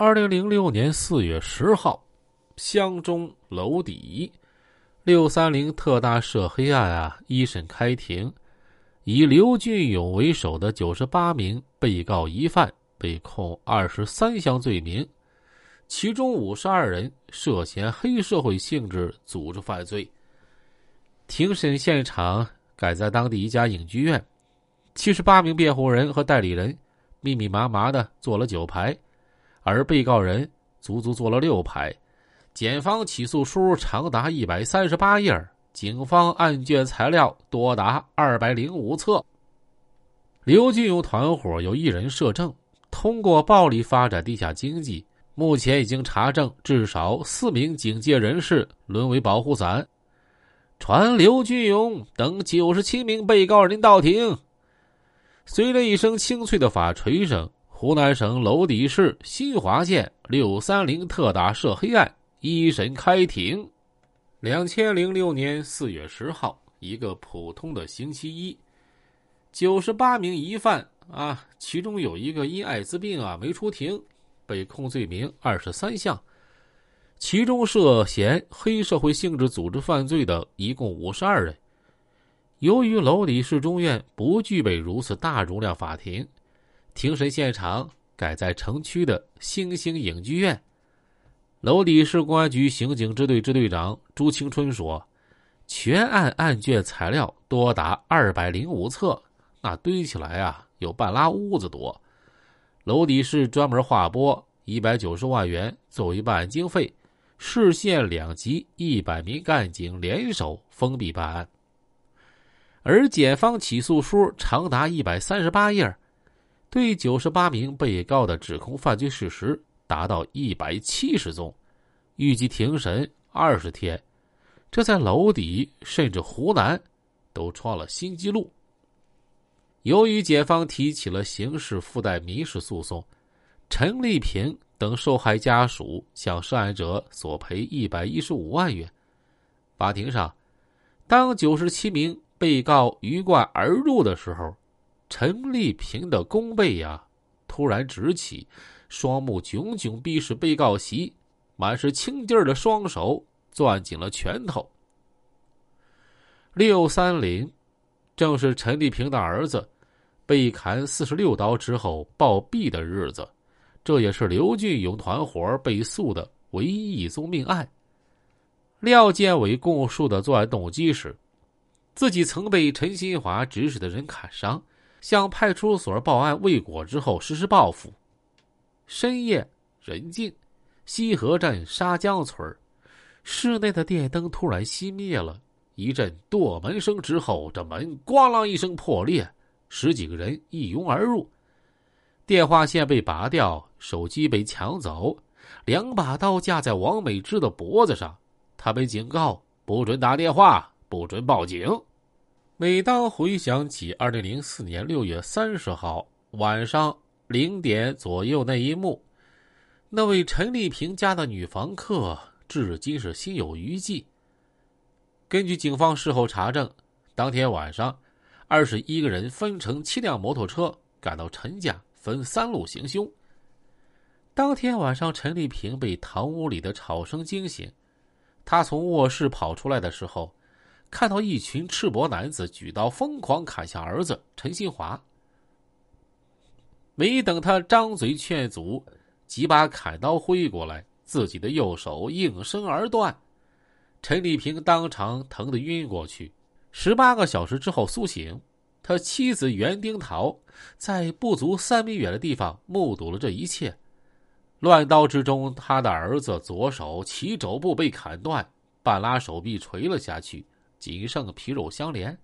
二零零六年四月十号，湘中楼底六三零特大涉黑案啊，一审开庭，以刘俊勇为首的九十八名被告疑犯被控二十三项罪名，其中五十二人涉嫌黑社会性质组织犯罪。庭审现场改在当地一家影剧院，七十八名辩护人和代理人密密麻麻的坐了九排。而被告人足足坐了六排，检方起诉书长达一百三十八页，警方案卷材料多达二百零五册。刘俊勇团伙有一人涉政，通过暴力发展地下经济，目前已经查证至少四名警界人士沦为保护伞。传刘俊勇等九十七名被告人到庭，随着一声清脆的法锤声。湖南省娄底市新华县六三零特大涉黑案一审开庭。两千零六年四月十号，一个普通的星期一，九十八名疑犯啊，其中有一个因艾滋病啊没出庭，被控罪名二十三项，其中涉嫌黑社会性质组织犯罪的一共五十二人。由于娄底市中院不具备如此大容量法庭。庭审现场改在城区的星星影剧院。娄底市公安局刑警支队支队长朱青春说：“全案案卷材料多达二百零五册，那堆起来啊，有半拉屋子多。娄底市专门划拨一百九十万元作为办案经费，市县两级一百名干警联手封闭办案。而检方起诉书长达一百三十八页。”对九十八名被告的指控犯罪事实达到一百七十宗，预计庭审二十天，这在娄底甚至湖南都创了新纪录。由于检方提起了刑事附带民事诉讼，陈丽萍等受害家属向涉案者索赔一百一十五万元。法庭上，当九十七名被告鱼贯而入的时候。陈丽萍的弓背呀，突然直起，双目炯炯逼视被告席，满是青劲儿的双手攥紧了拳头。六三零，正是陈丽萍的儿子被砍四十六刀之后暴毙的日子，这也是刘俊勇团伙被诉的唯一一宗命案。廖建伟供述的作案动机是，自己曾被陈新华指使的人砍伤。向派出所报案未果之后实施报复。深夜人静，西河镇沙江村室内的电灯突然熄灭了，一阵剁门声之后，这门咣啷一声破裂，十几个人一拥而入。电话线被拔掉，手机被抢走，两把刀架在王美芝的脖子上，他被警告不准打电话，不准报警。每当回想起二零零四年六月三十号晚上零点左右那一幕，那位陈丽萍家的女房客至今是心有余悸。根据警方事后查证，当天晚上，二十一个人分成七辆摩托车赶到陈家，分三路行凶。当天晚上，陈丽萍被堂屋里的吵声惊醒，她从卧室跑出来的时候。看到一群赤膊男子举刀疯狂砍向儿子陈新华，没等他张嘴劝阻，几把砍刀挥过来，自己的右手应声而断，陈丽萍当场疼得晕过去。十八个小时之后苏醒，他妻子袁丁桃在不足三米远的地方目睹了这一切。乱刀之中，他的儿子左手齐肘部被砍断，半拉手臂垂了下去。仅剩皮肉相连，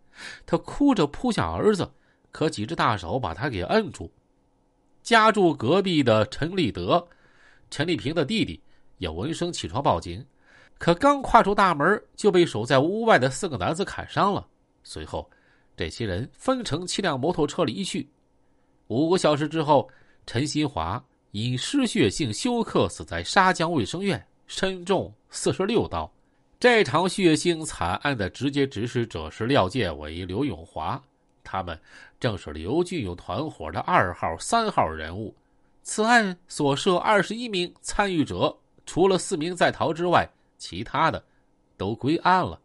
他哭着扑向儿子，可几只大手把他给摁住。家住隔壁的陈立德、陈丽萍的弟弟也闻声起床报警，可刚跨出大门就被守在屋外的四个男子砍伤了。随后，这些人分成七辆摩托车离去。五个小时之后，陈新华因失血性休克死在沙江卫生院，身中四十六刀。这场血腥惨案的直接指使者是廖建伟、刘永华，他们正是刘俊勇团伙的二号、三号人物。此案所涉二十一名参与者，除了四名在逃之外，其他的都归案了。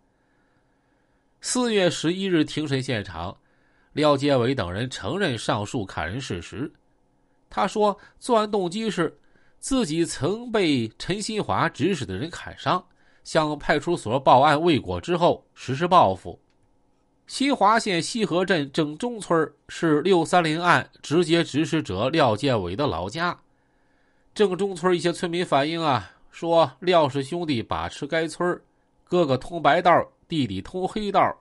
四月十一日庭审现场，廖建伟等人承认上述砍人事实。他说，作案动机是自己曾被陈新华指使的人砍伤，向派出所报案未果之后实施报复。新华县西河镇正中村是六三零案直接指使者廖建伟的老家。正中村一些村民反映啊，说廖氏兄弟把持该村，哥哥通白道，弟弟通黑道。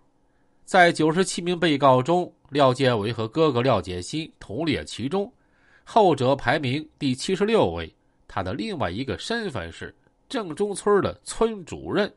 在九十七名被告中，廖建伟和哥哥廖建新同列其中，后者排名第七十六位。他的另外一个身份是正中村的村主任。